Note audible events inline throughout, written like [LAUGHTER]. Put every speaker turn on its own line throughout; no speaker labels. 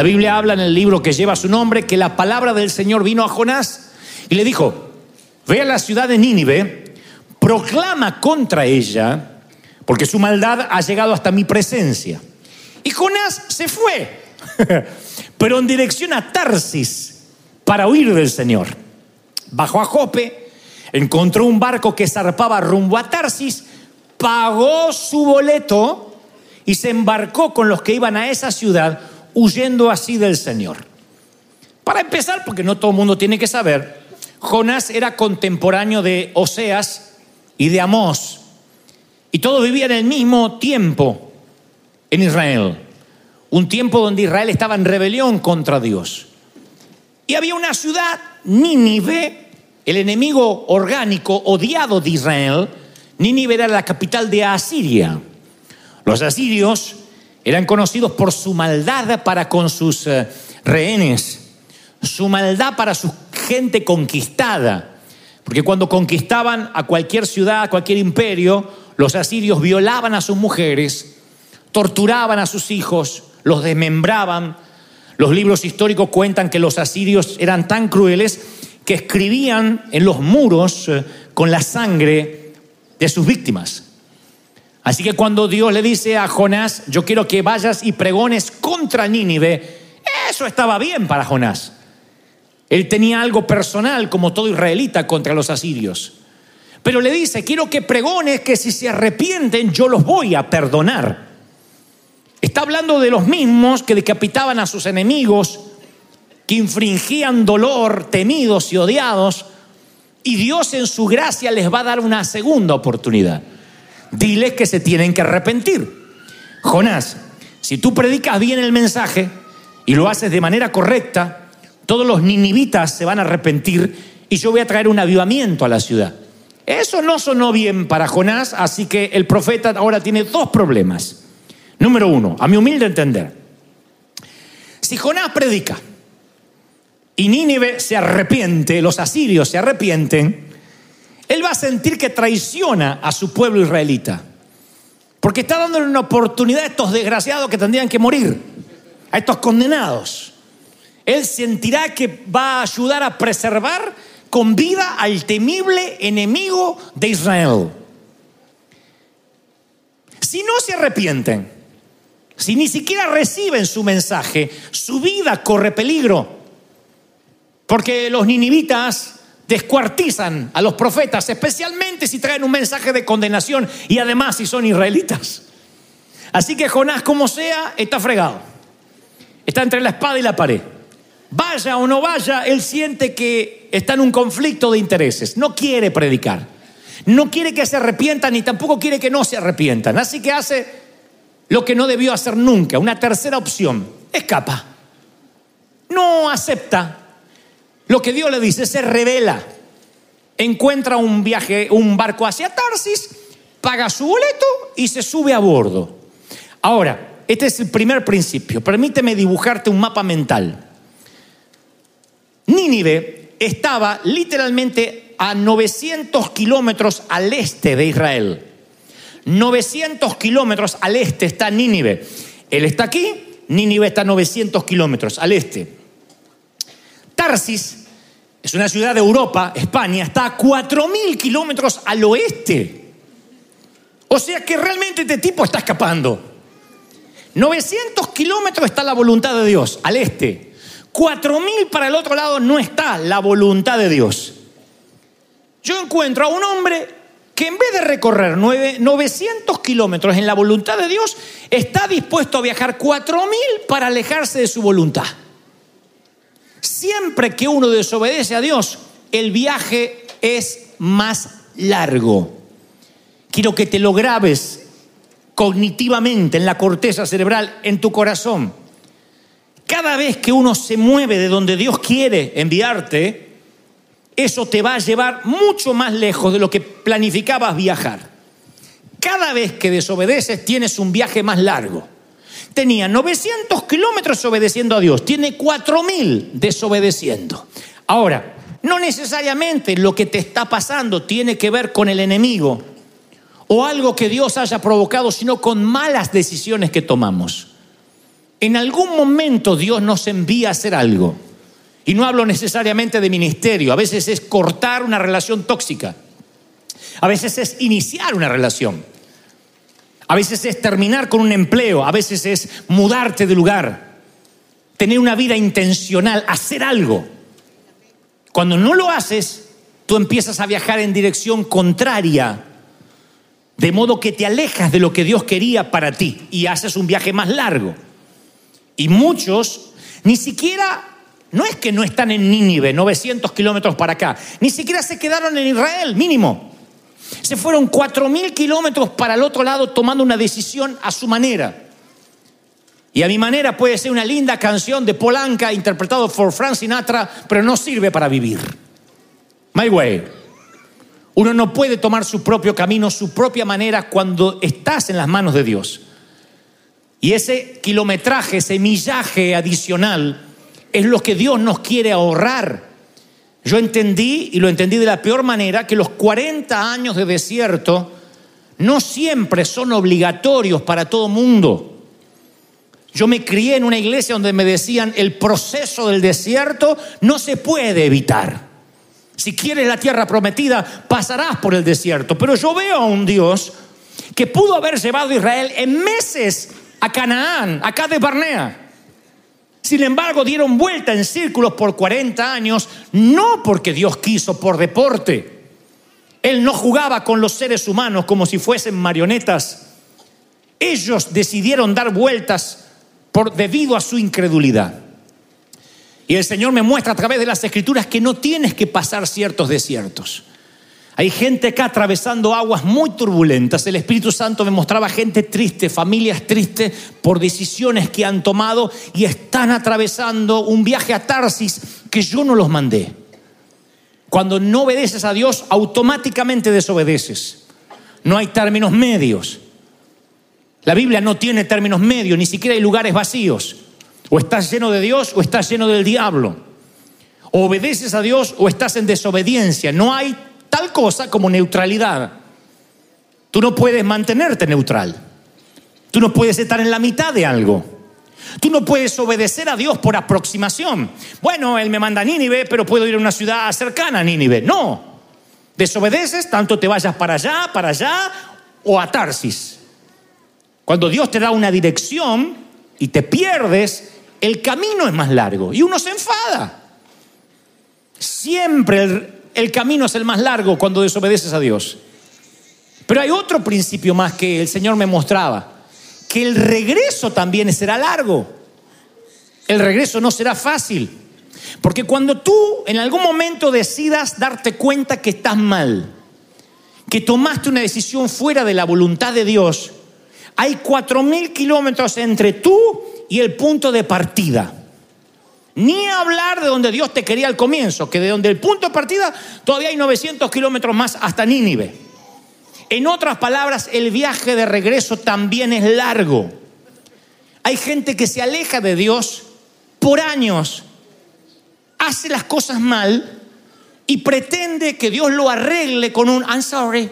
La Biblia habla en el libro que lleva su nombre que la palabra del Señor vino a Jonás y le dijo, ve a la ciudad de Nínive, proclama contra ella, porque su maldad ha llegado hasta mi presencia. Y Jonás se fue, [LAUGHS] pero en dirección a Tarsis para huir del Señor. Bajó a Jope, encontró un barco que zarpaba rumbo a Tarsis, pagó su boleto y se embarcó con los que iban a esa ciudad huyendo así del Señor. Para empezar, porque no todo el mundo tiene que saber, Jonás era contemporáneo de Oseas y de Amós, y todos vivían el mismo tiempo en Israel, un tiempo donde Israel estaba en rebelión contra Dios. Y había una ciudad, Nínive, el enemigo orgánico odiado de Israel, Nínive era la capital de Asiria. Los asirios eran conocidos por su maldad para con sus eh, rehenes, su maldad para su gente conquistada. Porque cuando conquistaban a cualquier ciudad, a cualquier imperio, los asirios violaban a sus mujeres, torturaban a sus hijos, los desmembraban. Los libros históricos cuentan que los asirios eran tan crueles que escribían en los muros eh, con la sangre de sus víctimas. Así que cuando Dios le dice a Jonás, yo quiero que vayas y pregones contra Nínive, eso estaba bien para Jonás. Él tenía algo personal, como todo israelita, contra los asirios. Pero le dice, quiero que pregones que si se arrepienten yo los voy a perdonar. Está hablando de los mismos que decapitaban a sus enemigos, que infringían dolor, temidos y odiados, y Dios en su gracia les va a dar una segunda oportunidad diles que se tienen que arrepentir. Jonás, si tú predicas bien el mensaje y lo haces de manera correcta, todos los ninivitas se van a arrepentir y yo voy a traer un avivamiento a la ciudad. Eso no sonó bien para Jonás, así que el profeta ahora tiene dos problemas. Número uno, a mi humilde entender, si Jonás predica y Nínive se arrepiente, los asirios se arrepienten, él va a sentir que traiciona a su pueblo israelita. Porque está dándole una oportunidad a estos desgraciados que tendrían que morir, a estos condenados. Él sentirá que va a ayudar a preservar con vida al temible enemigo de Israel. Si no se arrepienten, si ni siquiera reciben su mensaje, su vida corre peligro. Porque los ninivitas descuartizan a los profetas, especialmente si traen un mensaje de condenación y además si son israelitas. Así que Jonás, como sea, está fregado. Está entre la espada y la pared. Vaya o no vaya, él siente que está en un conflicto de intereses. No quiere predicar. No quiere que se arrepientan ni tampoco quiere que no se arrepientan. Así que hace lo que no debió hacer nunca. Una tercera opción. Escapa. No acepta lo que Dios le dice se revela. Encuentra un viaje, un barco hacia Tarsis, paga su boleto y se sube a bordo. Ahora, este es el primer principio. Permíteme dibujarte un mapa mental. Nínive estaba literalmente a 900 kilómetros al este de Israel. 900 kilómetros al este está Nínive. Él está aquí, Nínive está a 900 kilómetros al este. Tarsis es una ciudad de Europa, España, está a 4.000 kilómetros al oeste. O sea que realmente este tipo está escapando. 900 kilómetros está la voluntad de Dios, al este. 4.000 para el otro lado no está la voluntad de Dios. Yo encuentro a un hombre que en vez de recorrer 900 kilómetros en la voluntad de Dios, está dispuesto a viajar 4.000 para alejarse de su voluntad. Siempre que uno desobedece a Dios, el viaje es más largo. Quiero que te lo grabes cognitivamente en la corteza cerebral, en tu corazón. Cada vez que uno se mueve de donde Dios quiere enviarte, eso te va a llevar mucho más lejos de lo que planificabas viajar. Cada vez que desobedeces tienes un viaje más largo tenía 900 kilómetros obedeciendo a Dios, tiene 4000 desobedeciendo. Ahora, no necesariamente lo que te está pasando tiene que ver con el enemigo o algo que Dios haya provocado, sino con malas decisiones que tomamos. En algún momento Dios nos envía a hacer algo. Y no hablo necesariamente de ministerio, a veces es cortar una relación tóxica, a veces es iniciar una relación, a veces es terminar con un empleo, a veces es mudarte de lugar, tener una vida intencional, hacer algo. Cuando no lo haces, tú empiezas a viajar en dirección contraria, de modo que te alejas de lo que Dios quería para ti y haces un viaje más largo. Y muchos ni siquiera no es que no están en Nínive, 900 kilómetros para acá, ni siquiera se quedaron en Israel, mínimo. Se fueron 4.000 kilómetros para el otro lado tomando una decisión a su manera. Y a mi manera puede ser una linda canción de Polanca interpretado por Frank Sinatra, pero no sirve para vivir. My way. Uno no puede tomar su propio camino, su propia manera cuando estás en las manos de Dios. Y ese kilometraje, ese millaje adicional, es lo que Dios nos quiere ahorrar. Yo entendí, y lo entendí de la peor manera, que los 40 años de desierto no siempre son obligatorios para todo mundo. Yo me crié en una iglesia donde me decían, el proceso del desierto no se puede evitar. Si quieres la tierra prometida, pasarás por el desierto. Pero yo veo a un Dios que pudo haber llevado a Israel en meses a Canaán, acá de Barnea. Sin embargo, dieron vuelta en círculos por 40 años, no porque Dios quiso por deporte. Él no jugaba con los seres humanos como si fuesen marionetas. Ellos decidieron dar vueltas por, debido a su incredulidad. Y el Señor me muestra a través de las escrituras que no tienes que pasar ciertos desiertos. Hay gente acá atravesando aguas muy turbulentas. El Espíritu Santo me mostraba gente triste, familias tristes por decisiones que han tomado y están atravesando un viaje a Tarsis que yo no los mandé. Cuando no obedeces a Dios, automáticamente desobedeces. No hay términos medios. La Biblia no tiene términos medios, ni siquiera hay lugares vacíos. O estás lleno de Dios o estás lleno del diablo. O obedeces a Dios o estás en desobediencia. No hay cosa como neutralidad. Tú no puedes mantenerte neutral. Tú no puedes estar en la mitad de algo. Tú no puedes obedecer a Dios por aproximación. Bueno, Él me manda a Nínive, pero puedo ir a una ciudad cercana a Nínive. No. Desobedeces, tanto te vayas para allá, para allá o a Tarsis. Cuando Dios te da una dirección y te pierdes, el camino es más largo y uno se enfada. Siempre el, el camino es el más largo cuando desobedeces a Dios. Pero hay otro principio más que el Señor me mostraba, que el regreso también será largo. El regreso no será fácil. Porque cuando tú en algún momento decidas darte cuenta que estás mal, que tomaste una decisión fuera de la voluntad de Dios, hay cuatro mil kilómetros entre tú y el punto de partida. Ni hablar de donde Dios te quería al comienzo, que de donde el punto de partida todavía hay 900 kilómetros más hasta Nínive. En otras palabras, el viaje de regreso también es largo. Hay gente que se aleja de Dios por años, hace las cosas mal y pretende que Dios lo arregle con un I'm sorry.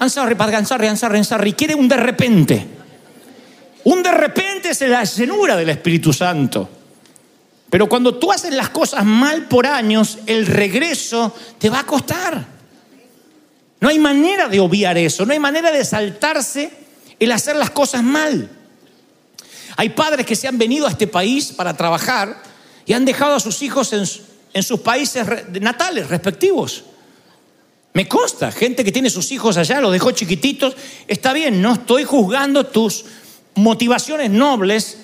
I'm sorry, padre, I'm sorry, I'm sorry, I'm sorry. Quiere un de repente. Un de repente es la llenura del Espíritu Santo. Pero cuando tú haces las cosas mal por años, el regreso te va a costar. No hay manera de obviar eso, no hay manera de saltarse el hacer las cosas mal. Hay padres que se han venido a este país para trabajar y han dejado a sus hijos en, sus países natales respectivos. Me consta, gente que tiene sus hijos allá, los dejó chiquititos. Está bien, no estoy juzgando tus motivaciones nobles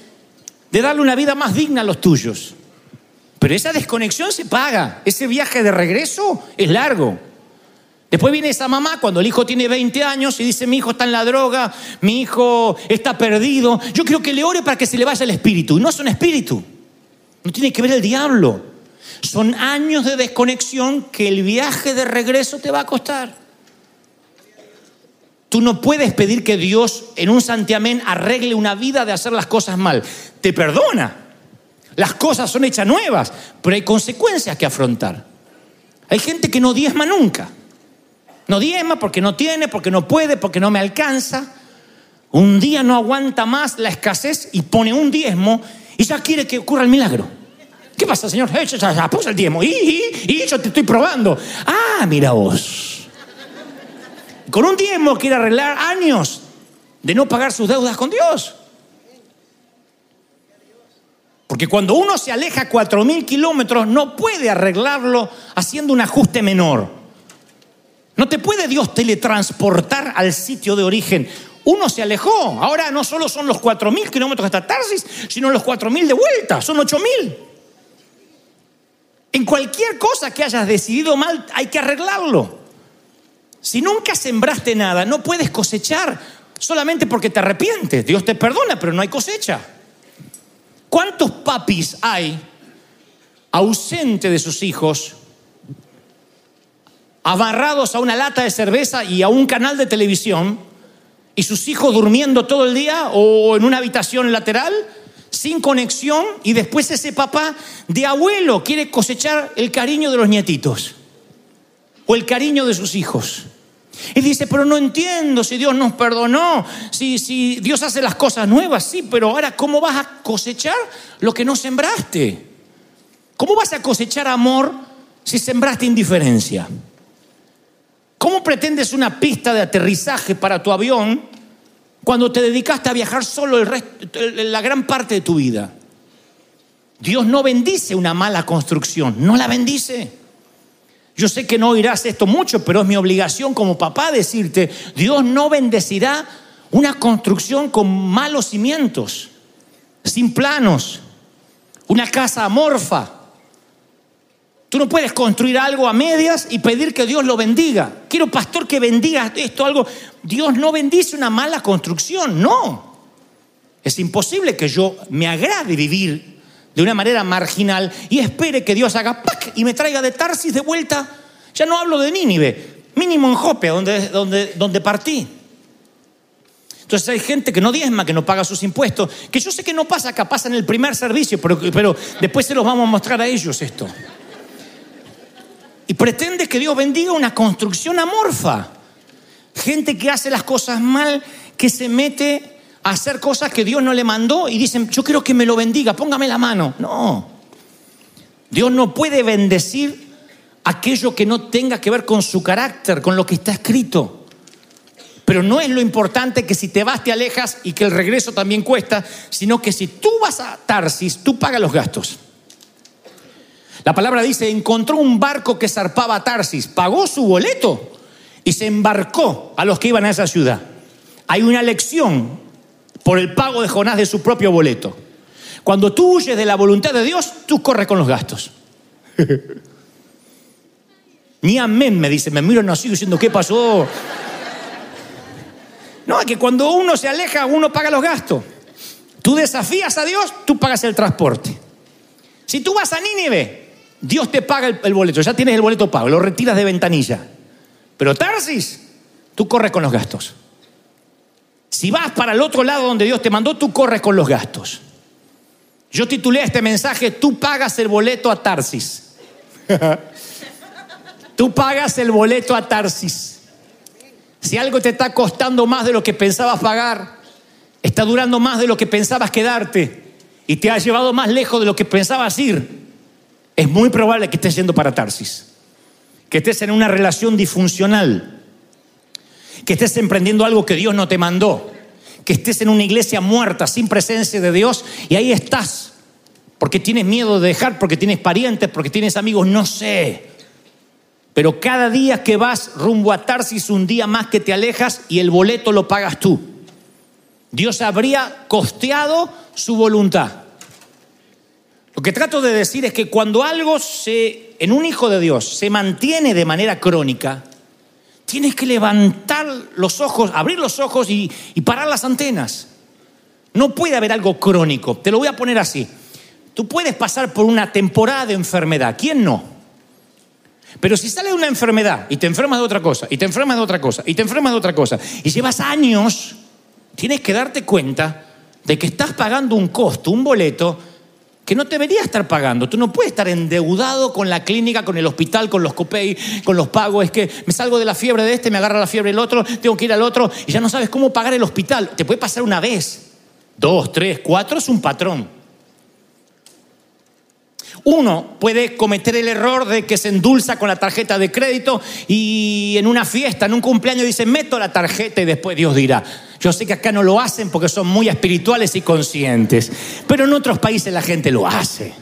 de darle una vida más digna a los tuyos. Pero esa desconexión se paga. Ese viaje de regreso es largo. Después viene esa mamá cuando el hijo tiene 20 años y dice, mi hijo está en la droga, mi hijo está perdido. Yo quiero que le ore para que se le vaya el espíritu. Y no es un espíritu. No tiene que ver el diablo. Son años de desconexión que el viaje de regreso te va a costar. Tú no puedes pedir que Dios en un santiamén arregle una vida de hacer las cosas mal. Te perdona, las cosas son hechas nuevas, pero hay consecuencias que afrontar. Hay gente que no diezma nunca. No diezma porque no tiene, porque no puede, porque no me alcanza. Un día no aguanta más la escasez y pone un diezmo y ya quiere que ocurra el milagro. ¿Qué pasa, Señor? Eh, ya, ya, el diezmo. Y, y yo te estoy probando. Ah, mira vos. Con un diezmo quiere arreglar años de no pagar sus deudas con Dios. Porque cuando uno se aleja cuatro mil kilómetros, no puede arreglarlo haciendo un ajuste menor. No te puede Dios teletransportar al sitio de origen. Uno se alejó. Ahora no solo son los cuatro mil kilómetros hasta Tarsis, sino los cuatro mil de vuelta. Son ocho mil. En cualquier cosa que hayas decidido mal, hay que arreglarlo. Si nunca sembraste nada, no puedes cosechar solamente porque te arrepientes. Dios te perdona, pero no hay cosecha. ¿Cuántos papis hay ausentes de sus hijos, amarrados a una lata de cerveza y a un canal de televisión, y sus hijos durmiendo todo el día o en una habitación lateral, sin conexión, y después ese papá de abuelo quiere cosechar el cariño de los nietitos o el cariño de sus hijos? Y dice, pero no entiendo si Dios nos perdonó, si, si Dios hace las cosas nuevas, sí, pero ahora ¿cómo vas a cosechar lo que no sembraste? ¿Cómo vas a cosechar amor si sembraste indiferencia? ¿Cómo pretendes una pista de aterrizaje para tu avión cuando te dedicaste a viajar solo el resto, la gran parte de tu vida? Dios no bendice una mala construcción, no la bendice. Yo sé que no oirás esto mucho, pero es mi obligación como papá decirte, Dios no bendecirá una construcción con malos cimientos, sin planos, una casa amorfa. Tú no puedes construir algo a medias y pedir que Dios lo bendiga. Quiero, pastor, que bendiga esto, algo. Dios no bendice una mala construcción, no. Es imposible que yo me agrade vivir de una manera marginal y espere que Dios haga ¡pac! y me traiga de Tarsis de vuelta. Ya no hablo de Nínive, mínimo en Jope, donde, donde, partí. Entonces hay gente que no diezma, que no paga sus impuestos, que yo sé que no pasa acá, pasa en el primer servicio, pero, pero después se los vamos a mostrar a ellos esto. Y pretende que Dios bendiga una construcción amorfa. Gente que hace las cosas mal, que se mete hacer cosas que Dios no le mandó y dicen, yo quiero que me lo bendiga, póngame la mano. No. Dios no puede bendecir aquello que no tenga que ver con su carácter, con lo que está escrito. Pero no es lo importante que si te vas te alejas y que el regreso también cuesta, sino que si tú vas a Tarsis, tú pagas los gastos. La palabra dice, encontró un barco que zarpaba a Tarsis, pagó su boleto y se embarcó a los que iban a esa ciudad. Hay una lección por el pago de Jonás de su propio boleto. Cuando tú huyes de la voluntad de Dios, tú corres con los gastos. [LAUGHS] Ni amén, me dice, me miro, sigo diciendo, ¿qué pasó? [LAUGHS] No, es que cuando uno se aleja, uno paga los gastos. Tú desafías a Dios, tú pagas el transporte. Si tú vas a Nínive, Dios te paga el, el boleto, ya tienes el boleto pago, lo retiras de ventanilla. Pero Tarsis, tú corres con los gastos. Si vas para el otro lado donde Dios te mandó, tú corres con los gastos. Yo titulé este mensaje, tú pagas el boleto a Tarsis. [LAUGHS] tú pagas el boleto a Tarsis. Si algo te está costando más de lo que pensabas pagar, está durando más de lo que pensabas quedarte y te ha llevado más lejos de lo que pensabas ir, es muy probable que estés yendo para Tarsis, que estés en una relación disfuncional que estés emprendiendo algo que Dios no te mandó, que estés en una iglesia muerta, sin presencia de Dios, y ahí estás, porque tienes miedo de dejar, porque tienes parientes, porque tienes amigos, no sé. Pero cada día que vas rumbo a Tarsis, un día más que te alejas y el boleto lo pagas tú. Dios habría costeado su voluntad. Lo que trato de decir es que cuando algo se, en un hijo de Dios se mantiene de manera crónica, Tienes que levantar los ojos, abrir los ojos y, parar las antenas. No puede haber algo crónico. Te lo voy a poner así. Tú puedes pasar por una temporada de enfermedad. ¿Quién no? Pero si sale una enfermedad y te enfermas de otra cosa, y te enfermas de otra cosa, y te enfermas de otra cosa, y llevas años, tienes que darte cuenta de que estás pagando un costo, un boleto, que no debería estar pagando. Tú no puedes estar endeudado con la clínica, con el hospital, con los copay, con los pagos. Es que me salgo de la fiebre de este, me agarra la fiebre del otro, tengo que ir al otro y ya no sabes cómo pagar el hospital. Te puede pasar una vez, dos, tres, cuatro, es un patrón. Uno puede cometer el error de que se endulza con la tarjeta de crédito y en una fiesta, en un cumpleaños, dice, meto la tarjeta y después Dios dirá. Yo sé que acá no lo hacen porque son muy espirituales y conscientes, pero en otros países la gente lo hace.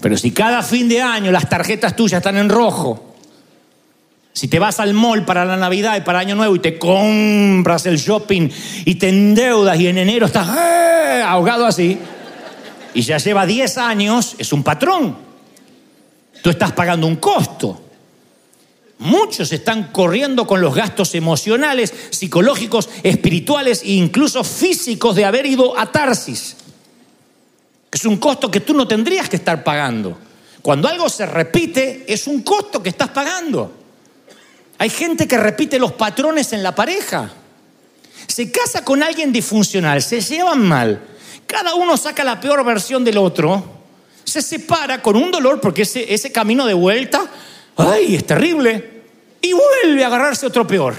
Pero si cada fin de año las tarjetas tuyas están en rojo, si te vas al mall para la Navidad y para Año Nuevo y te compras el shopping y te endeudas y en enero estás ¡eh! ahogado así, y ya lleva 10 años, es un patrón. Tú estás pagando un costo. Muchos están corriendo con los gastos emocionales, psicológicos, espirituales e incluso físicos de haber ido a Tarsis. Es un costo que tú no tendrías que estar pagando. Cuando algo se repite, es un costo que estás pagando. Hay gente que repite los patrones en la pareja. Se casa con alguien disfuncional, se llevan mal cada uno saca la peor versión del otro, se separa con un dolor porque ese, ese camino de vuelta, ay, es terrible, y vuelve a agarrarse otro peor.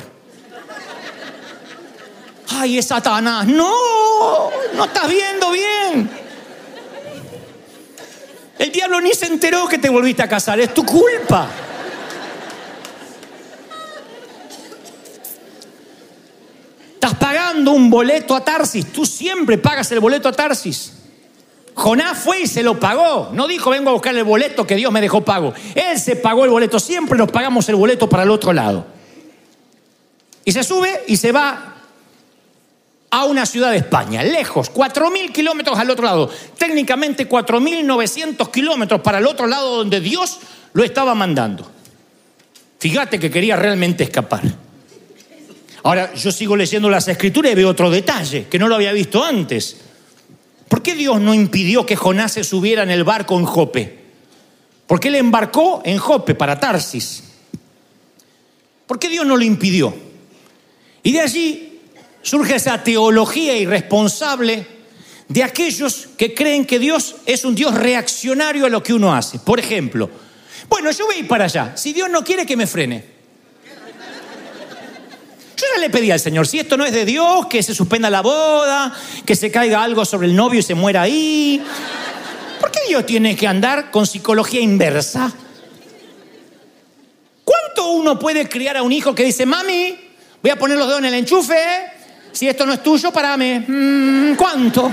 Ay, es Satanás. No, no estás viendo bien. El diablo ni se enteró que te volviste a casar, es tu culpa. Estás un boleto a Tarsis. Tú siempre pagas el boleto a Tarsis. Jonás fue y se lo pagó. No dijo, vengo a buscar el boleto que Dios me dejó pago. Él se pagó el boleto. Siempre nos pagamos el boleto para el otro lado. Y se sube y se va a una ciudad de España, lejos, 4.000 kilómetros al otro lado. Técnicamente 4.900 kilómetros para el otro lado donde Dios lo estaba mandando. Fíjate que quería realmente escapar. Ahora, yo sigo leyendo las escrituras y veo otro detalle que no lo había visto antes. ¿Por qué Dios no impidió que Jonás se subiera en el barco en Jope? ¿Por qué le embarcó en Jope para Tarsis? ¿Por qué Dios no lo impidió? Y de allí surge esa teología irresponsable de aquellos que creen que Dios es un Dios reaccionario a lo que uno hace. Por ejemplo, bueno, yo voy a ir para allá. Si Dios no quiere que me frene, yo ya le pedí al Señor, si esto no es de Dios, que se suspenda la boda, que se caiga algo sobre el novio y se muera ahí. ¿Por qué Dios tiene que andar con psicología inversa? ¿Cuánto uno puede criar a un hijo que dice, mami, voy a poner los dedos en el enchufe, si esto no es tuyo, parame? Mm, ¿Cuánto?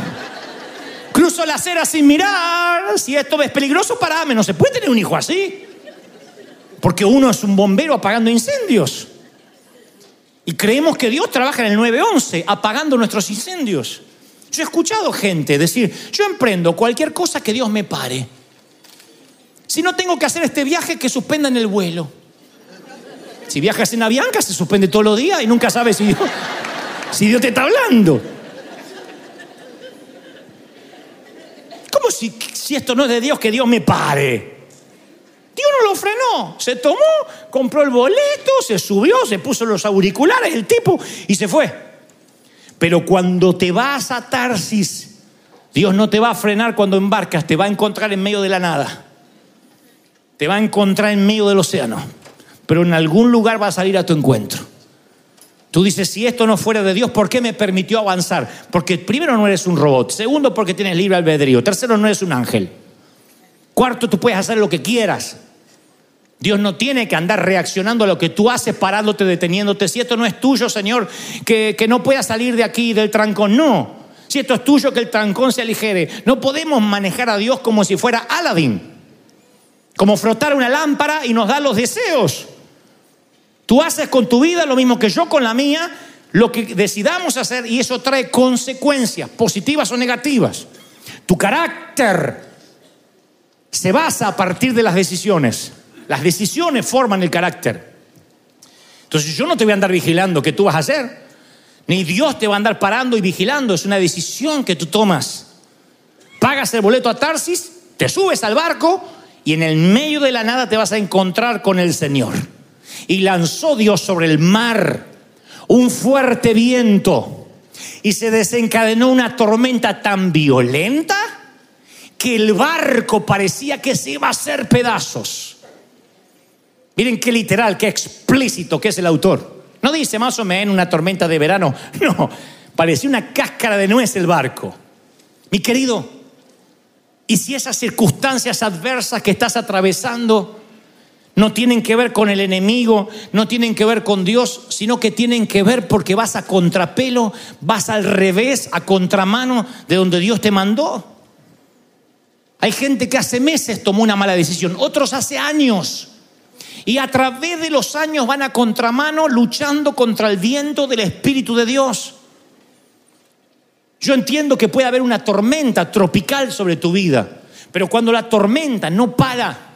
Cruzo la acera sin mirar, si esto es peligroso, parame. No se puede tener un hijo así. Porque uno es un bombero apagando incendios. Y creemos que Dios trabaja en el 911, apagando nuestros incendios. Yo he escuchado gente decir, yo emprendo cualquier cosa que Dios me pare. Si no tengo que hacer este viaje, que suspendan el vuelo. Si viajas en Avianca, se suspende todos los días y nunca sabes si Dios, si te está hablando. ¿Cómo si, si esto no es de Dios, que Dios me pare? Dios no lo frenó. Se tomó, compró el boleto, se subió, se puso los auriculares, el tipo, y se fue. Pero cuando te vas a Tarsis, Dios no te va a frenar cuando embarcas, te va a encontrar en medio de la nada. Te va a encontrar en medio del océano. Pero en algún lugar va a salir a tu encuentro. Tú dices, si esto no fuera de Dios, ¿por qué me permitió avanzar? Porque primero no eres un robot, segundo porque tienes libre albedrío, tercero no eres un ángel. Cuarto, tú puedes hacer lo que quieras. Dios no tiene que andar reaccionando a lo que tú haces, parándote, deteniéndote. Si esto no es tuyo, Señor, que, que no puedas salir de aquí del trancón. No. Si esto es tuyo, que el trancón se aligere. No podemos manejar a Dios como si fuera Aladín. Como frotar una lámpara y nos da los deseos. Tú haces con tu vida lo mismo que yo con la mía, lo que decidamos hacer y eso trae consecuencias, positivas o negativas. Tu carácter se basa a partir de las decisiones. Las decisiones forman el carácter. Entonces yo no te voy a andar vigilando qué tú vas a hacer, ni Dios te va a andar parando y vigilando, es una decisión que tú tomas. Pagas el boleto a Tarsis, te subes al barco y en el medio de la nada te vas a encontrar con el Señor. Y lanzó Dios sobre el mar un fuerte viento y se desencadenó una tormenta tan violenta que el barco parecía que se iba a hacer pedazos. Miren qué literal, qué explícito que es el autor. No dice más o menos una tormenta de verano, [LAUGHS] no, parecía una cáscara de nuez el barco. Mi querido, ¿y si esas circunstancias adversas que estás atravesando no tienen que ver con el enemigo, no tienen que ver con Dios, sino que tienen que ver porque vas a contrapelo, vas al revés, a contramano de donde Dios te mandó. Hay gente que hace meses tomó una mala decisión, otros hace años. Y a través de los años van a contramano luchando contra el viento del Espíritu de Dios. Yo entiendo que puede haber una tormenta tropical sobre tu vida, pero cuando la tormenta no para,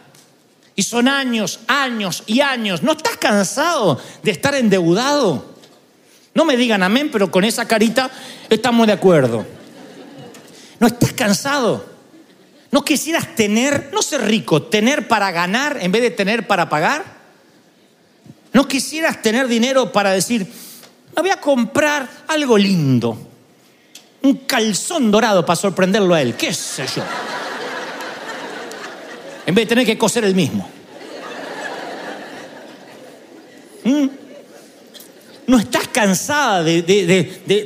y son años, años y años. ¿No estás cansado de estar endeudado? No me digan amén, pero con esa carita estamos de acuerdo. ¿No estás cansado? ¿No quisieras tener, no ser rico, tener para ganar en vez de tener para pagar? ¿No quisieras tener dinero para decir, me voy a comprar algo lindo? Un calzón dorado para sorprenderlo a él, qué sé yo en vez de tener que coser el mismo. ¿Mm? ¿No estás cansada de,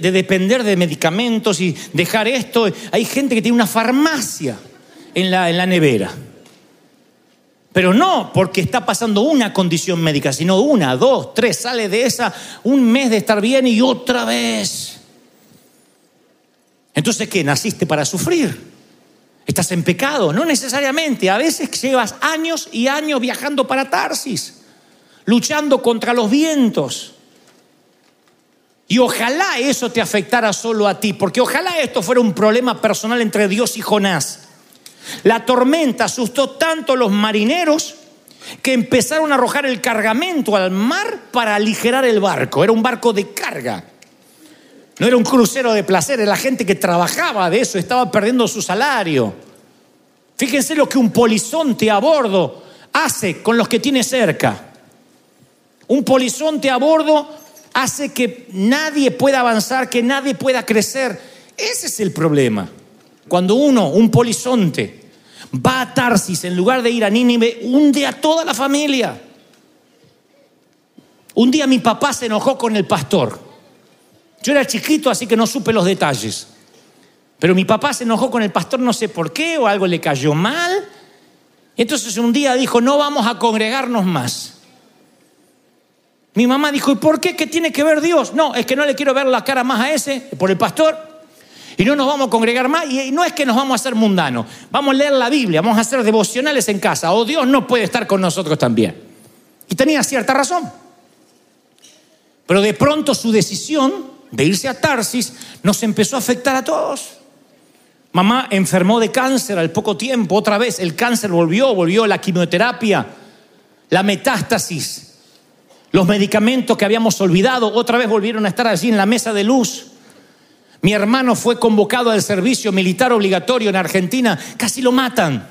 depender de medicamentos y dejar esto? Hay gente que tiene una farmacia en la, en la nevera. Pero no porque está pasando una condición médica, sino una, dos, tres, sale de esa un mes de estar bien y otra vez. Entonces, ¿qué? ¿Naciste para sufrir? Estás en pecado, no necesariamente. A veces llevas años y años viajando para Tarsis, luchando contra los vientos. Y ojalá eso te afectara solo a ti, porque ojalá esto fuera un problema personal entre Dios y Jonás. La tormenta asustó tanto a los marineros que empezaron a arrojar el cargamento al mar para aligerar el barco. Era un barco de carga. No era un crucero de placer, era la gente que trabajaba de eso, estaba perdiendo su salario. Fíjense lo que un polizonte a bordo hace con los que tiene cerca. Un polizonte a bordo hace que nadie pueda avanzar, que nadie pueda crecer. Ese es el problema. Cuando uno, un polizonte, va a Tarsis en lugar de ir a Nínive, hunde a toda la familia. Un día mi papá se enojó con el pastor. Yo era chiquito, así que no supe los detalles. Pero mi papá se enojó con el pastor, no sé por qué, o algo le cayó mal. Entonces un día dijo, no vamos a congregarnos más. Mi mamá dijo, ¿y por qué? ¿Qué tiene que ver Dios? No, es que no le quiero ver la cara más a ese, por el pastor. Y no nos vamos a congregar más. Y no es que nos vamos a hacer mundanos. Vamos a leer la Biblia, vamos a hacer devocionales en casa. O Dios no puede estar con nosotros también. Y tenía cierta razón. Pero de pronto su decisión de irse a Tarsis nos empezó a afectar a todos. Mamá enfermó de cáncer al poco tiempo, otra vez el cáncer volvió, volvió la quimioterapia, la metástasis, los medicamentos que habíamos olvidado, otra vez volvieron a estar allí en la mesa de luz. Mi hermano fue convocado al servicio militar obligatorio en Argentina, casi lo matan.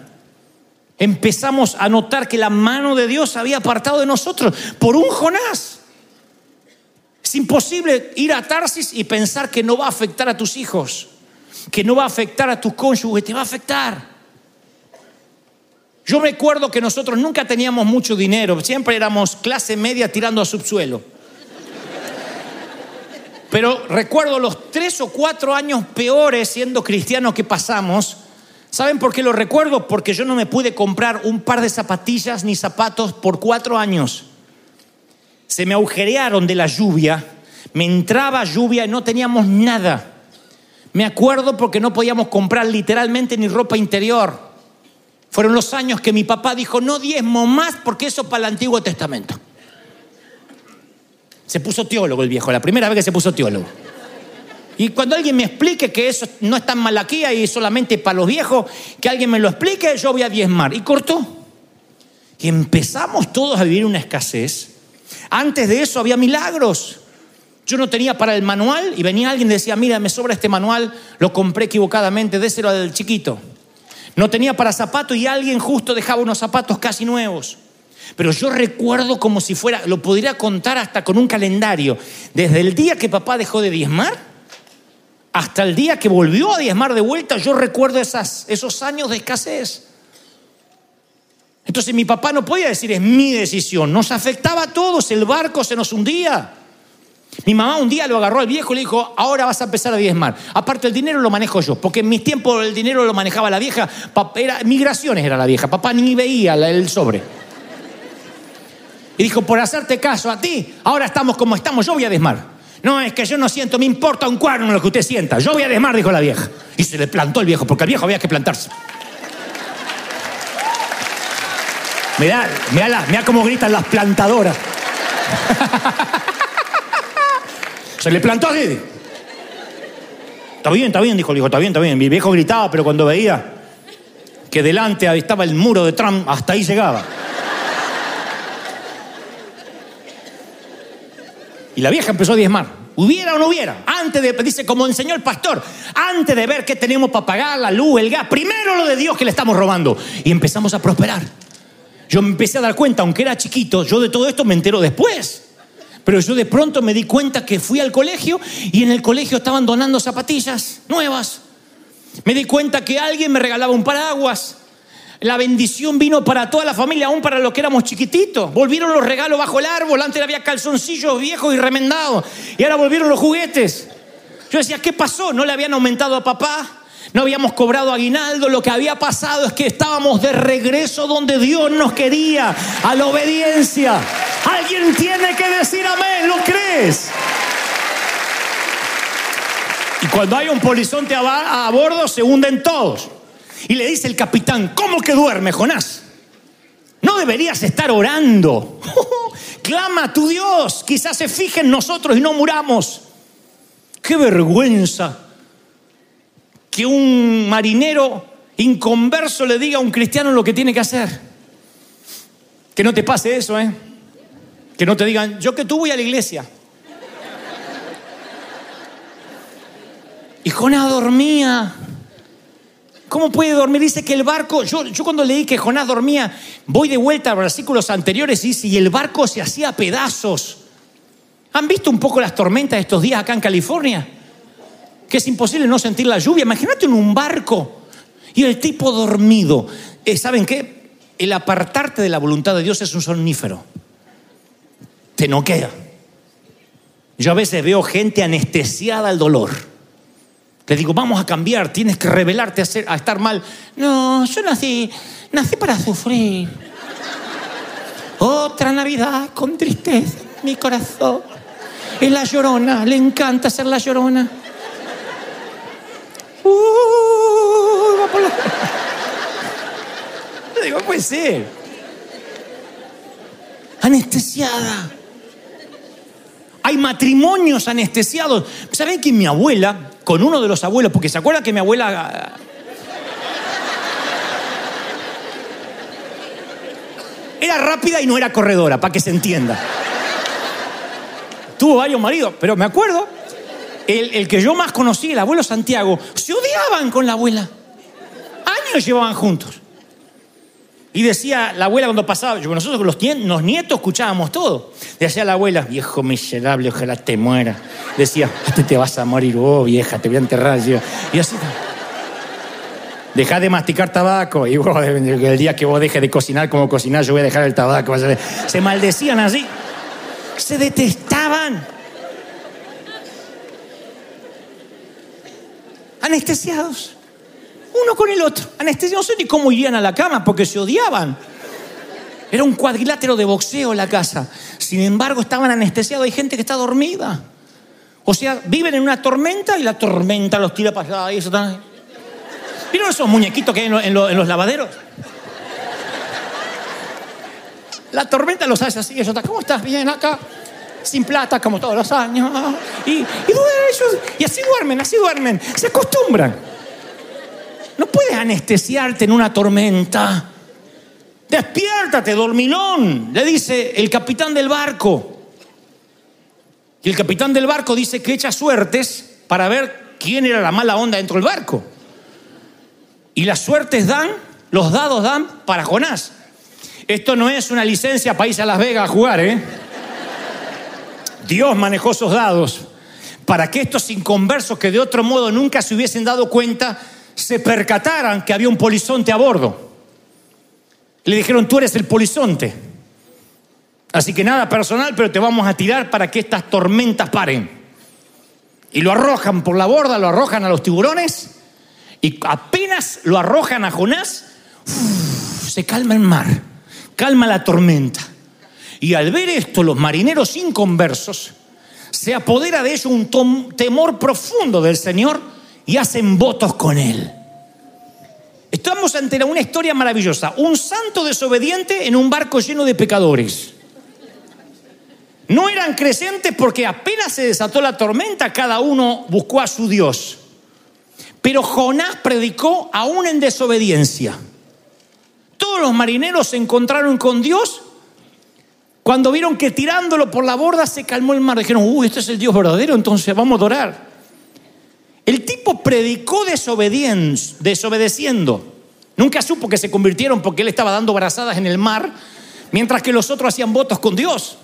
Empezamos a notar que la mano de Dios había apartado de nosotros por un Jonás. Es imposible ir a Tarsis y pensar que no va a afectar a tus hijos, que no va a afectar a tus cónyuges, te va a afectar. Yo recuerdo que nosotros nunca teníamos mucho dinero, siempre éramos clase media tirando a subsuelo. Pero recuerdo los tres o cuatro años peores siendo cristiano que pasamos. ¿Saben por qué lo recuerdo? Porque yo no me pude comprar un par de zapatillas ni zapatos por cuatro años se me agujerearon de la lluvia, me entraba lluvia y no teníamos nada. Me acuerdo porque no podíamos comprar literalmente ni ropa interior. Fueron los años que mi papá dijo, no diezmo más porque eso para el Antiguo Testamento. Se puso teólogo el viejo, la primera vez que se puso teólogo. Y cuando alguien me explique que eso no es tan malaquía y solamente para los viejos, que alguien me lo explique, yo voy a diezmar. Y cortó. Y empezamos todos a vivir una escasez antes de eso había milagros. Yo no tenía para el manual y venía alguien y decía, mira, me sobra este manual, lo compré equivocadamente, déselo al chiquito. No tenía para zapatos y alguien justo dejaba unos zapatos casi nuevos. Pero yo recuerdo como si fuera, lo podría contar hasta con un calendario, desde el día que papá dejó de diezmar hasta el día que volvió a diezmar de vuelta, yo recuerdo esas, esos años de escasez. Entonces mi papá no podía decir, es mi decisión, nos afectaba a todos, el barco se nos hundía. Mi mamá un día lo agarró al viejo y le dijo, ahora vas a empezar a diezmar. Aparte el dinero lo manejo yo, porque en mis tiempos el dinero lo manejaba la vieja, era, migraciones era la vieja, papá ni veía el sobre. Y dijo, por hacerte caso a ti, ahora estamos como estamos, yo voy a diezmar. No, es que yo no siento, me importa un cuerno lo que usted sienta, yo voy a diezmar, dijo la vieja. Y se le plantó el viejo, porque al viejo había que plantarse. Mirá, mirá, mirá cómo gritan las plantadoras. [LAUGHS] Se le plantó así. Está bien, está bien, dijo el hijo, está bien, está bien. Mi viejo gritaba, pero cuando veía que delante estaba el muro de Trump, hasta ahí llegaba. Y la vieja empezó a diezmar. Hubiera o no hubiera. Antes de, dice, como enseñó el pastor, antes de ver qué tenemos para pagar la luz, el gas, primero lo de Dios que le estamos robando. Y empezamos a prosperar. Yo me empecé a dar cuenta, aunque era chiquito, yo de todo esto me entero después. Pero yo de pronto me di cuenta que fui al colegio y en el colegio estaban donando zapatillas nuevas. Me di cuenta que alguien me regalaba un paraguas. La bendición vino para toda la familia, aún para los que éramos chiquititos. Volvieron los regalos bajo el árbol. Antes había calzoncillos viejos y remendados. Y ahora volvieron los juguetes. Yo decía, ¿qué pasó? ¿No le habían aumentado a papá? no habíamos cobrado aguinaldo, lo que había pasado es que estábamos de regreso donde Dios nos quería, a la obediencia. Alguien tiene que decir amén, ¿lo crees? Y cuando hay un polizonte a, a bordo, se hunden todos. Y le dice el capitán, ¿cómo que duerme, Jonás? No deberías estar orando. [LAUGHS] Clama a tu Dios, quizás se fije en nosotros y no muramos. Qué vergüenza que un marinero inconverso le diga a un cristiano lo que tiene que hacer. Que no te pase eso, ¿eh? Que no te digan, yo que tú voy a la iglesia. Y Jonás dormía. ¿Cómo puede dormir? Dice que el barco, yo, yo cuando leí que Jonás dormía, voy de vuelta a versículos anteriores y dice, y el barco se hacía pedazos. ¿Han visto un poco las tormentas de estos días acá en California? que es imposible no sentir la lluvia. Imagínate en un barco y el tipo dormido. Eh, ¿Saben qué? El apartarte de la voluntad de Dios es un somnífero. Te noquea. Yo a veces veo gente anestesiada al dolor. Le digo, vamos a cambiar, tienes que revelarte a, a estar mal. No, yo nací, nací para sufrir. Otra Navidad con tristeza, mi corazón. Es la llorona, le encanta ser la llorona. Uh, va por la... [LAUGHS] digo, puede ser. Anestesiada. Hay matrimonios anestesiados. ¿Saben que mi abuela, con uno de los abuelos, porque se acuerda que mi abuela era rápida y no era corredora, para que se entienda. Tuvo varios maridos, pero me acuerdo el, que yo más conocí, el abuelo Santiago, se odiaban con la abuela. Años llevaban juntos. Y decía la abuela cuando pasaba, nosotros los, nietos escuchábamos todo. Decía la abuela, viejo miserable, ojalá te muera. Decía, te, vas a morir, oh vieja, te voy a enterrar. Y así. Deja de masticar tabaco. Y [LAUGHS] el día que vos dejes de cocinar como cocinar, yo voy a dejar el tabaco. Se maldecían así. Se detestaban. anestesiados. Uno con el otro, anestesiados. No sé ni cómo irían a la cama porque se odiaban. Era un cuadrilátero de boxeo la casa. Sin embargo, estaban anestesiados. Hay gente que está dormida. O sea, viven en una tormenta y la tormenta los tira para allá. Y eso ¿Vieron esos muñequitos que hay en, los lavaderos? La tormenta los hace así. Eso está, ¿Cómo estás? Bien acá sin plata como todos los años. Y, y, y así duermen, así duermen. Se acostumbran. No puedes anestesiarte en una tormenta. Despiértate, dormilón, le dice el capitán del barco. Y el capitán del barco dice que echa suertes para ver quién era la mala onda dentro del barco. Y las suertes dan, los dados dan para Jonás. Esto no es una licencia para irse a Las Vegas a jugar, ¿eh? Dios manejó esos dados para que estos inconversos que de otro modo nunca se hubiesen dado cuenta, se percataran que había un polizonte a bordo. Le dijeron, tú eres el polizonte. Así que nada personal, pero te vamos a tirar para que estas tormentas paren. Y lo arrojan por la borda, lo arrojan a los tiburones, y apenas lo arrojan a Jonás, se calma el mar, calma la tormenta. Y al ver esto, los marineros inconversos, se apodera de ellos un temor profundo del Señor y hacen votos con Él. Estamos ante una historia maravillosa. Un santo desobediente en un barco lleno de pecadores. No eran creyentes porque apenas se desató la tormenta, cada uno buscó a su Dios. Pero Jonás predicó aún en desobediencia. Todos los marineros se encontraron con Dios cuando vieron que tirándolo por la borda se calmó el mar. Dijeron, uy, este es el Dios verdadero, entonces vamos a adorar. El tipo predicó desobedeciendo. Nunca supo que se convirtieron porque él estaba dando brazadas en el mar, mientras que los otros hacían votos con Dios.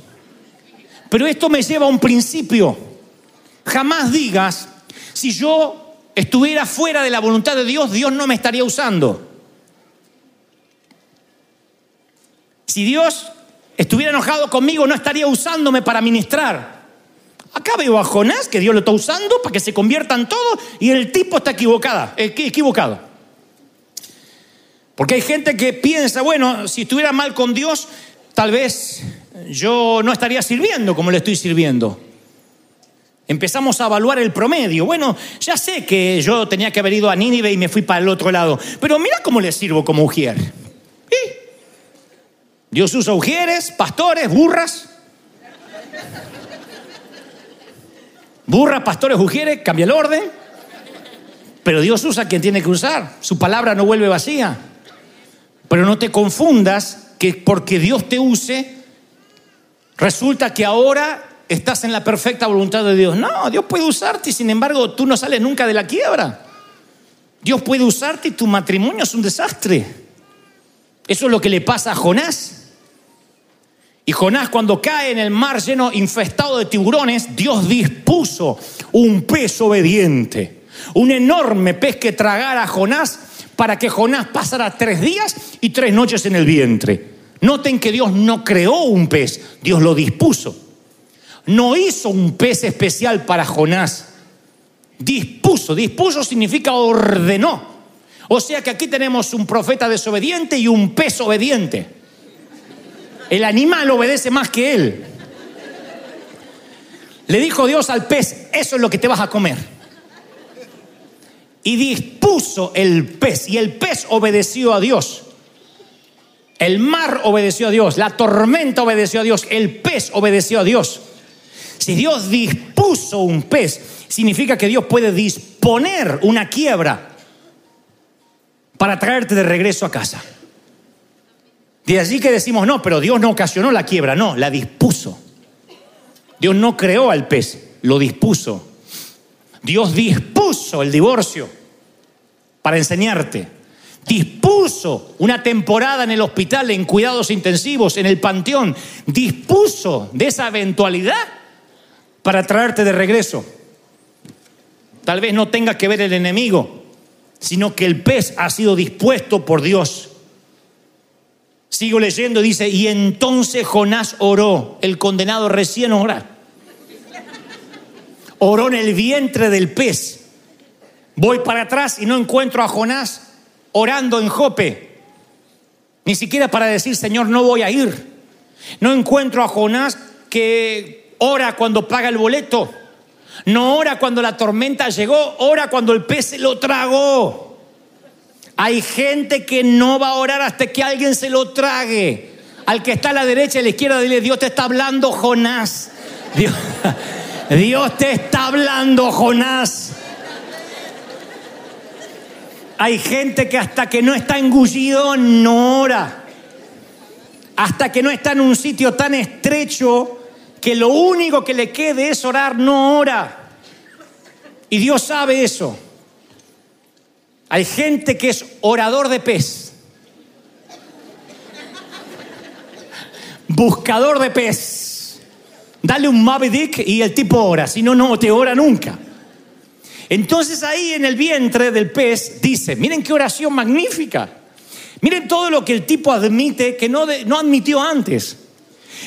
Pero esto me lleva a un principio. Jamás digas, si yo estuviera fuera de la voluntad de Dios, Dios no me estaría usando. Si Dios estuviera enojado conmigo, no estaría usándome para ministrar. Acá veo a Jonás que Dios lo está usando para que se conviertan todos y el tipo está equivocada, equivocado. Porque hay gente que piensa, bueno, si estuviera mal con Dios, tal vez yo no estaría sirviendo como le estoy sirviendo. Empezamos a evaluar el promedio. Bueno, ya sé que yo tenía que haber ido a Nínive y me fui para el otro lado, pero mira cómo le sirvo como ujier. Dios usa ujieres, pastores, burras. Burras, pastores, ujieres, cambia el orden. Pero Dios usa quien tiene que usar. Su palabra no vuelve vacía. Pero no te confundas que porque Dios te use, Resulta que ahora estás en la perfecta voluntad de Dios. No, Dios puede usarte y sin embargo tú no sales nunca de la quiebra. Dios puede usarte y tu matrimonio es un desastre. Eso es lo que le pasa a Jonás. Y Jonás cuando cae en el mar lleno, infestado de tiburones, Dios dispuso un pez obediente, un enorme pez que tragara a Jonás para que Jonás pasara tres días y tres noches en el vientre. Noten que Dios no creó un pez, Dios lo dispuso. No hizo un pez especial para Jonás. Dispuso, dispuso significa ordenó. O sea que aquí tenemos un profeta desobediente y un pez obediente. El animal obedece más que él. Le dijo Dios al pez, eso es lo que te vas a comer. Y dispuso el pez, y el pez obedeció a Dios. El mar obedeció a Dios, la tormenta obedeció a Dios, el pez obedeció a Dios. Si Dios dispuso un pez, significa que Dios puede disponer una quiebra para traerte de regreso a casa. De allí que decimos, no, pero Dios no ocasionó la quiebra, no, la dispuso. Dios no creó al pez, lo dispuso. Dios dispuso el divorcio para enseñarte dispuso una temporada en el hospital, en cuidados intensivos, en el panteón, dispuso de esa eventualidad para traerte de regreso. Tal vez no tenga que ver el enemigo, sino que el pez ha sido dispuesto por Dios. Sigo leyendo, dice, y entonces Jonás oró, el condenado recién ora. Oró en el vientre del pez. Voy para atrás y no encuentro a Jonás orando en Jope. Ni siquiera para decir, Señor, no voy a ir. No encuentro a Jonás que ora cuando paga el boleto. No ora cuando la tormenta llegó, ora cuando el pez se lo tragó. Hay gente que no va a orar hasta que alguien se lo trague. Al que está a la derecha y a la izquierda, dile, Dios te está hablando, Jonás. Dios, [LAUGHS] Dios te está hablando, Jonás. Hay gente que hasta que no está engullido no ora. Hasta que no está en un sitio tan estrecho que lo único que le quede es orar, no ora. Y Dios sabe eso. Hay gente que es orador de pez. Buscador de pez. Dale un Moby Dick y el tipo ora, si no, no te ora nunca. Entonces ahí en el vientre del pez dice, miren qué oración magnífica. Miren todo lo que el tipo admite que no, no admitió antes.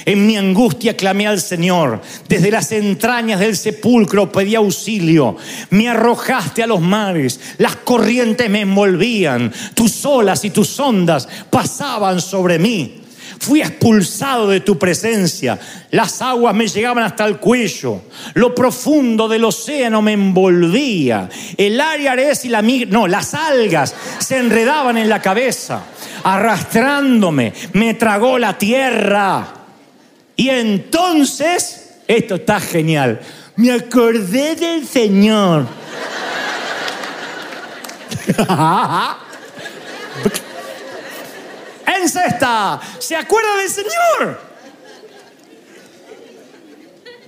En mi angustia clamé al Señor. Desde las entrañas del sepulcro pedí auxilio. Me arrojaste a los mares. Las corrientes me envolvían. Tus olas y tus ondas pasaban sobre mí. Fui expulsado de tu presencia. Las aguas me llegaban hasta el cuello. Lo profundo del océano me envolvía. El Ariares y la no, las algas se enredaban en la cabeza, arrastrándome. Me tragó la tierra. Y entonces, esto está genial, me acordé del Señor. [LAUGHS] en cesta, se acuerda del Señor.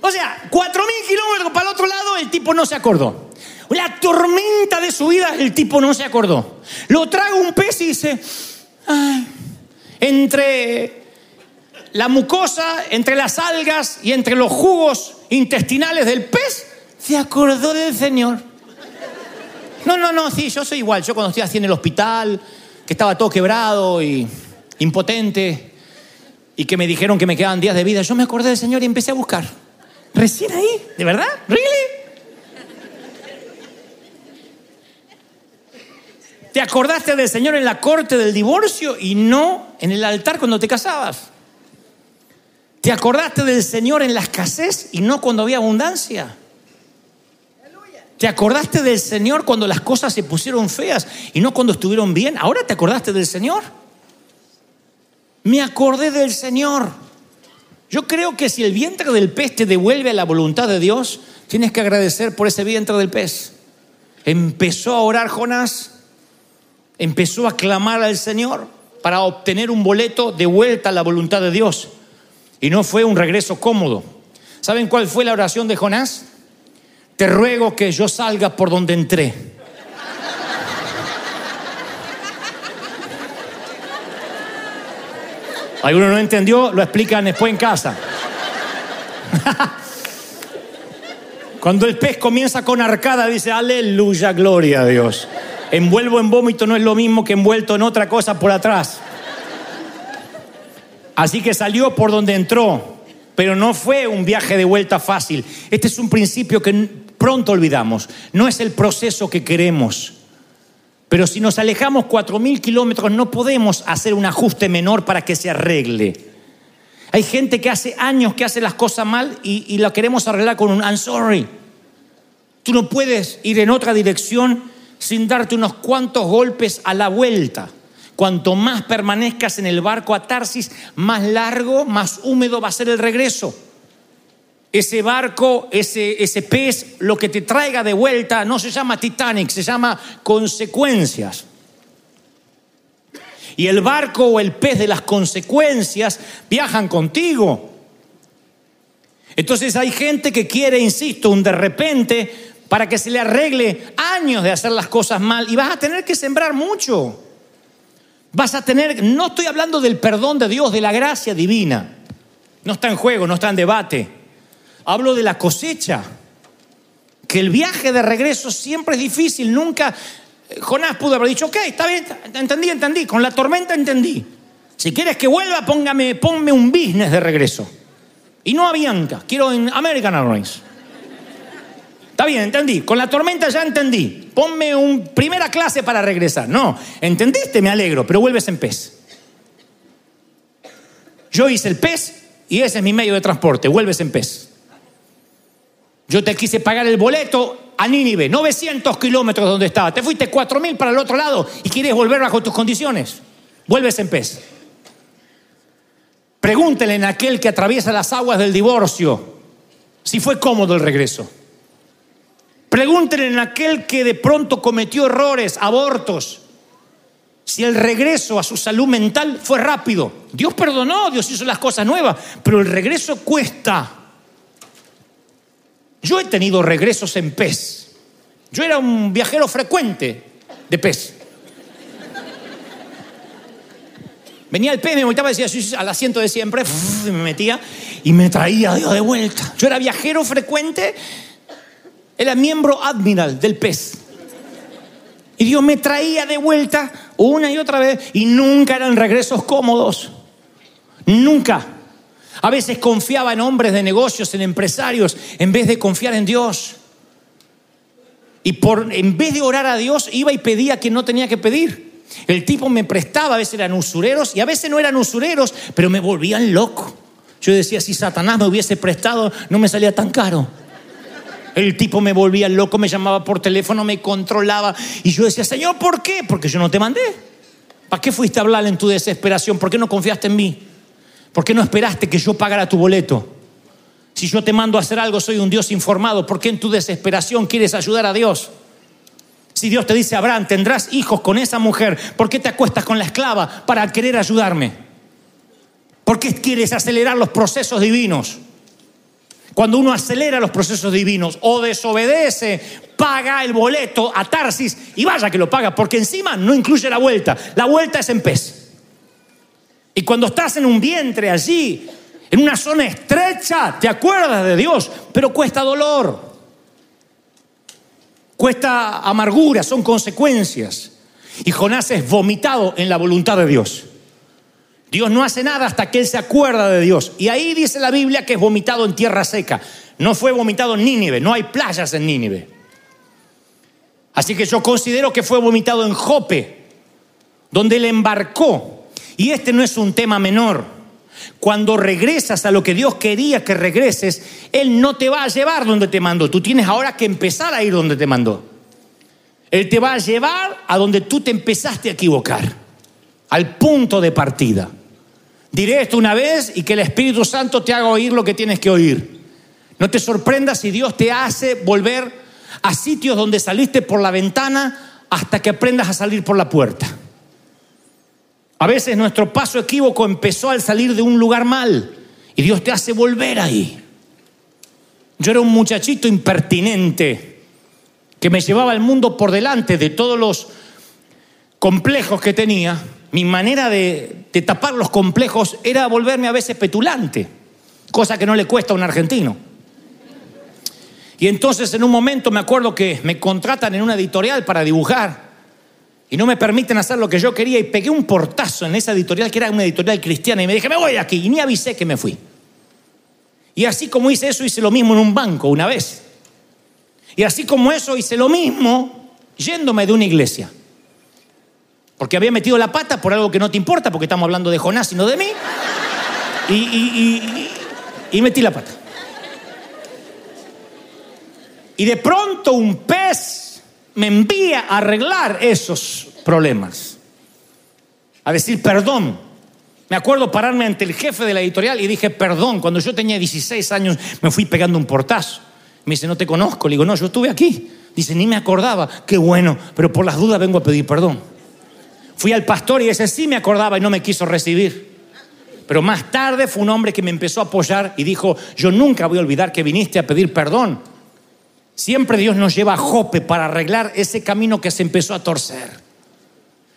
O sea, cuatro mil kilómetros para el otro lado, el tipo no se acordó. La tormenta de su vida, el tipo no se acordó. Lo traga un pez y dice, entre la mucosa, entre las algas y entre los jugos intestinales del pez, se acordó del Señor. No, no, no, sí, yo soy igual. Yo cuando estoy así en el hospital, que estaba todo quebrado y impotente, y que me dijeron que me quedaban días de vida, yo me acordé del Señor y empecé a buscar. Recién ahí, ¿de verdad? ¿Really? ¿Te acordaste del Señor en la corte del divorcio y no en el altar cuando te casabas? ¿Te acordaste del Señor en la escasez y no cuando había abundancia? ¿Te acordaste del Señor cuando las cosas se pusieron feas y no cuando estuvieron bien? ¿Ahora te acordaste del Señor? Me acordé del Señor. Yo creo que si el vientre del pez te devuelve a la voluntad de Dios, tienes que agradecer por ese vientre del pez. Empezó a orar Jonás, empezó a clamar al Señor para obtener un boleto de vuelta a la voluntad de Dios. Y no fue un regreso cómodo. ¿Saben cuál fue la oración de Jonás? Te ruego que yo salga por donde entré. ¿Alguno no entendió? Lo explican después en casa. [LAUGHS] Cuando el pez comienza con arcada, dice, aleluya, gloria a Dios. Envuelvo en vómito no es lo mismo que envuelto en otra cosa por atrás. Así que salió por donde entró, pero no fue un viaje de vuelta fácil. Este es un principio que pronto olvidamos. No es el proceso que queremos. Pero si nos alejamos cuatro mil kilómetros, no podemos hacer un ajuste menor para que se arregle. Hay gente que hace años que hace las cosas mal y, y la queremos arreglar con un I'm sorry. Tú no puedes ir en otra dirección sin darte unos cuantos golpes a la vuelta. Cuanto más permanezcas en el barco a Tarsis, más largo, más húmedo va a ser el regreso. Ese barco, ese, ese pez, lo que te traiga de vuelta no se llama Titanic, se llama consecuencias. Y el barco o el pez de las consecuencias viajan contigo. Entonces hay gente que quiere, insisto, un de repente para que se le arregle años de hacer las cosas mal y vas a tener que sembrar mucho. Vas a tener, no estoy hablando del perdón de Dios, de la gracia divina. No está en juego, no está en debate. Hablo de la cosecha. Que el viaje de regreso siempre es difícil. Nunca, eh, Jonás pudo haber dicho, ok, está bien, entendí, entendí. Con la tormenta entendí. Si quieres que vuelva, póngame, ponme un business de regreso. Y no a Bianca, quiero en American Airlines. Está bien, entendí. Con la tormenta ya entendí. Ponme un primera clase para regresar. No, entendiste, me alegro, pero vuelves en pez. Yo hice el pez y ese es mi medio de transporte. Vuelves en pez. Yo te quise pagar el boleto a Nínive, 900 kilómetros donde estaba. Te fuiste 4.000 para el otro lado y quieres volver bajo tus condiciones. Vuelves en pez. Pregúntele en aquel que atraviesa las aguas del divorcio si fue cómodo el regreso. Pregúntenle en aquel que de pronto cometió errores, abortos, si el regreso a su salud mental fue rápido. Dios perdonó, Dios hizo las cosas nuevas, pero el regreso cuesta. Yo he tenido regresos en pez. Yo era un viajero frecuente de pez. Venía el pez, me volteaba y decía al asiento de siempre, me metía. y me traía Dios de vuelta. Yo era viajero frecuente, era miembro admiral del pez. Y Dios me traía de vuelta una y otra vez y nunca eran regresos cómodos. Nunca. A veces confiaba en hombres de negocios, en empresarios, en vez de confiar en Dios. Y por, en vez de orar a Dios, iba y pedía quien no tenía que pedir. El tipo me prestaba, a veces eran usureros y a veces no eran usureros, pero me volvían loco. Yo decía, si Satanás me hubiese prestado, no me salía tan caro. El tipo me volvía loco, me llamaba por teléfono, me controlaba. Y yo decía, Señor, ¿por qué? Porque yo no te mandé. ¿Para qué fuiste a hablar en tu desesperación? ¿Por qué no confiaste en mí? ¿Por qué no esperaste que yo pagara tu boleto? Si yo te mando a hacer algo, soy un Dios informado. ¿Por qué en tu desesperación quieres ayudar a Dios? Si Dios te dice, Abraham, tendrás hijos con esa mujer, ¿por qué te acuestas con la esclava para querer ayudarme? ¿Por qué quieres acelerar los procesos divinos? Cuando uno acelera los procesos divinos o desobedece, paga el boleto a Tarsis y vaya que lo paga, porque encima no incluye la vuelta. La vuelta es en pez. Y cuando estás en un vientre allí, en una zona estrecha, te acuerdas de Dios, pero cuesta dolor. Cuesta amargura, son consecuencias. Y Jonás es vomitado en la voluntad de Dios. Dios no hace nada hasta que él se acuerda de Dios. Y ahí dice la Biblia que es vomitado en tierra seca. No fue vomitado en Nínive, no hay playas en Nínive. Así que yo considero que fue vomitado en Jope, donde él embarcó. Y este no es un tema menor. Cuando regresas a lo que Dios quería que regreses, Él no te va a llevar donde te mandó. Tú tienes ahora que empezar a ir donde te mandó. Él te va a llevar a donde tú te empezaste a equivocar, al punto de partida. Diré esto una vez y que el Espíritu Santo te haga oír lo que tienes que oír. No te sorprendas si Dios te hace volver a sitios donde saliste por la ventana hasta que aprendas a salir por la puerta. A veces nuestro paso equívoco empezó al salir de un lugar mal y Dios te hace volver ahí. Yo era un muchachito impertinente que me llevaba el mundo por delante de todos los complejos que tenía mi manera de, tapar los complejos era volverme a veces petulante, cosa que no le cuesta a un argentino. Y entonces en un momento me acuerdo que me contratan en una editorial para dibujar y no me permiten hacer lo que yo quería y pegué un portazo en esa editorial que era una editorial cristiana y me dije, me voy de aquí y ni avisé que me fui. Y así como hice eso, hice lo mismo en un banco una vez. Y así como eso, hice lo mismo yéndome de una iglesia. Porque había metido la pata por algo que no te importa, porque estamos hablando de Jonás y no de mí. Y, metí la pata. Y de pronto un pez me envía a arreglar esos problemas. A decir perdón. Me acuerdo pararme ante el jefe de la editorial y dije perdón. Cuando yo tenía 16 años me fui pegando un portazo. Me dice, no te conozco. Le digo, no, yo estuve aquí. Dice, ni me acordaba. Qué bueno, pero por las dudas vengo a pedir perdón. Fui al pastor y ese sí me acordaba y no me quiso recibir. Pero más tarde fue un hombre que me empezó a apoyar y dijo, yo nunca voy a olvidar que viniste a pedir perdón. Siempre Dios nos lleva a Jope para arreglar ese camino que se empezó a torcer.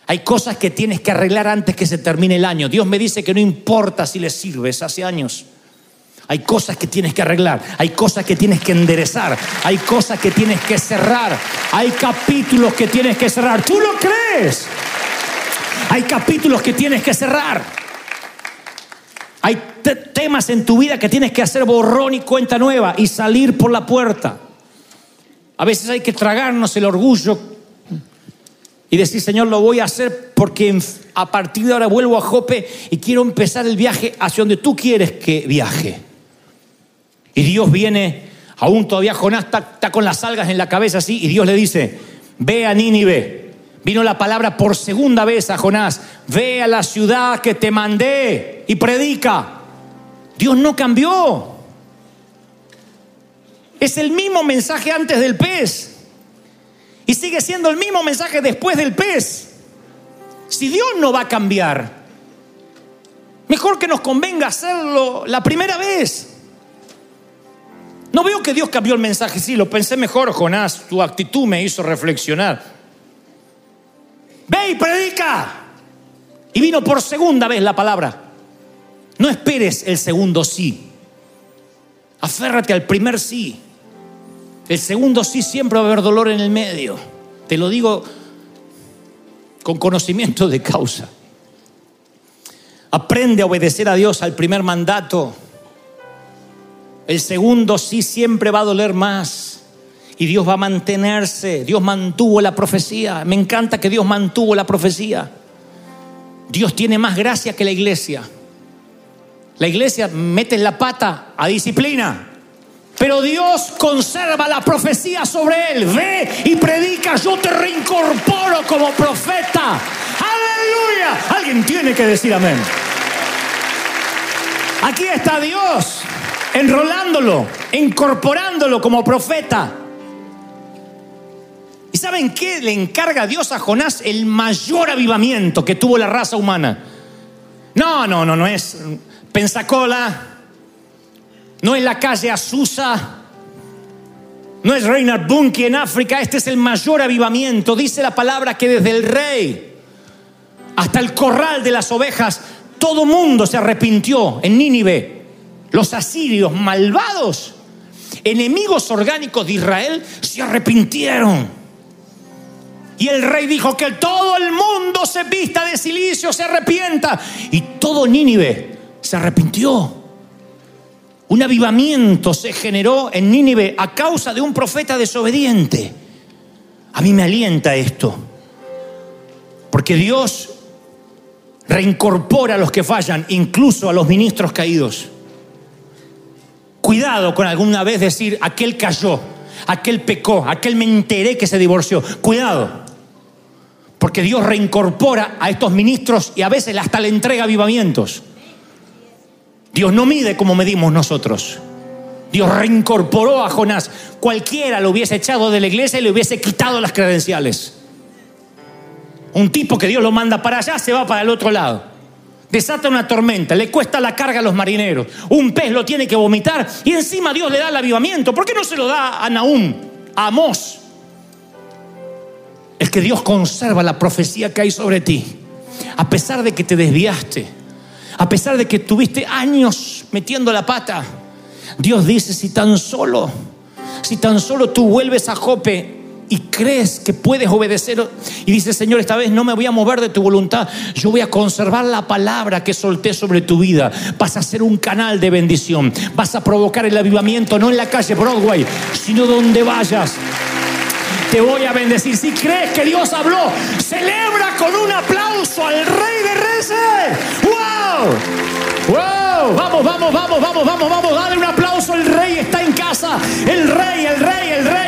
Hay cosas que tienes que arreglar antes que se termine el año. Dios me dice que no importa si le sirves hace años. Hay cosas que tienes que arreglar, hay cosas que tienes que enderezar, hay cosas que tienes que cerrar, hay capítulos que tienes que cerrar. ¿Tú lo crees? Hay capítulos que tienes que cerrar. Hay temas en tu vida que tienes que hacer borrón y cuenta nueva y salir por la puerta. A veces hay que tragarnos el orgullo y decir, Señor, lo voy a hacer porque a partir de ahora vuelvo a Jope y quiero empezar el viaje hacia donde tú quieres que viaje. Y Dios viene, aún todavía Jonás está, con las algas en la cabeza así, y Dios le dice, ve a Nínive Vino la palabra por segunda vez a Jonás, ve a la ciudad que te mandé y predica. Dios no cambió. Es el mismo mensaje antes del pez. Y sigue siendo el mismo mensaje después del pez. Si Dios no va a cambiar, mejor que nos convenga hacerlo la primera vez. No veo que Dios cambió el mensaje, sí, lo pensé mejor, Jonás, tu actitud me hizo reflexionar. Ve y predica. Y vino por segunda vez la palabra. No esperes el segundo sí. Aférrate al primer sí. El segundo sí siempre va a haber dolor en el medio. Te lo digo con conocimiento de causa. Aprende a obedecer a Dios al primer mandato. El segundo sí siempre va a doler más. Y Dios va a mantenerse. Dios mantuvo la profecía. Me encanta que Dios mantuvo la profecía. Dios tiene más gracia que la iglesia. La iglesia mete la pata a disciplina. Pero Dios conserva la profecía sobre él. Ve y predica, yo te reincorporo como profeta. Aleluya. Alguien tiene que decir amén. Aquí está Dios enrolándolo, incorporándolo como profeta. ¿Y saben qué le encarga Dios a Jonás? El mayor avivamiento que tuvo la raza humana. No, no, no, no es Pensacola, no es la calle Azusa, no es Reinhard Bunke en África, este es el mayor avivamiento. Dice la palabra que desde el rey hasta el corral de las ovejas, todo mundo se arrepintió en Nínive. Los asirios malvados, enemigos orgánicos de Israel, se arrepintieron. Y el rey dijo que todo el mundo se vista de silicio, se arrepienta. Y todo Nínive se arrepintió. Un avivamiento se generó en Nínive a causa de un profeta desobediente. A mí me alienta esto. Porque Dios reincorpora a los que fallan, incluso a los ministros caídos. Cuidado con alguna vez decir, aquel cayó, aquel pecó, aquel me enteré que se divorció. Cuidado. Porque Dios reincorpora a estos ministros y a veces hasta le entrega avivamientos. Dios no mide como medimos nosotros. Dios reincorporó a Jonás. Cualquiera lo hubiese echado de la iglesia y le hubiese quitado las credenciales. Un tipo que Dios lo manda para allá se va para el otro lado. Desata una tormenta, le cuesta la carga a los marineros. Un pez lo tiene que vomitar y encima Dios le da el avivamiento. ¿Por qué no se lo da a Naúm, a Amós? Es que Dios conserva la profecía que hay sobre ti. A pesar de que te desviaste, a pesar de que tuviste años metiendo la pata, Dios dice, si tan solo, si tan solo tú vuelves a Jope y crees que puedes obedecer y dices, Señor, esta vez no me voy a mover de tu voluntad, yo voy a conservar la palabra que solté sobre tu vida. Vas a ser un canal de bendición, vas a provocar el avivamiento, no en la calle Broadway, sino donde vayas te voy a bendecir. Si crees que Dios habló, celebra con un aplauso al Rey de Reyes. ¡Wow! ¡Wow! Vamos, vamos, vamos, vamos, vamos, vamos. Dale un aplauso. El Rey está en casa. El Rey, el Rey, el Rey.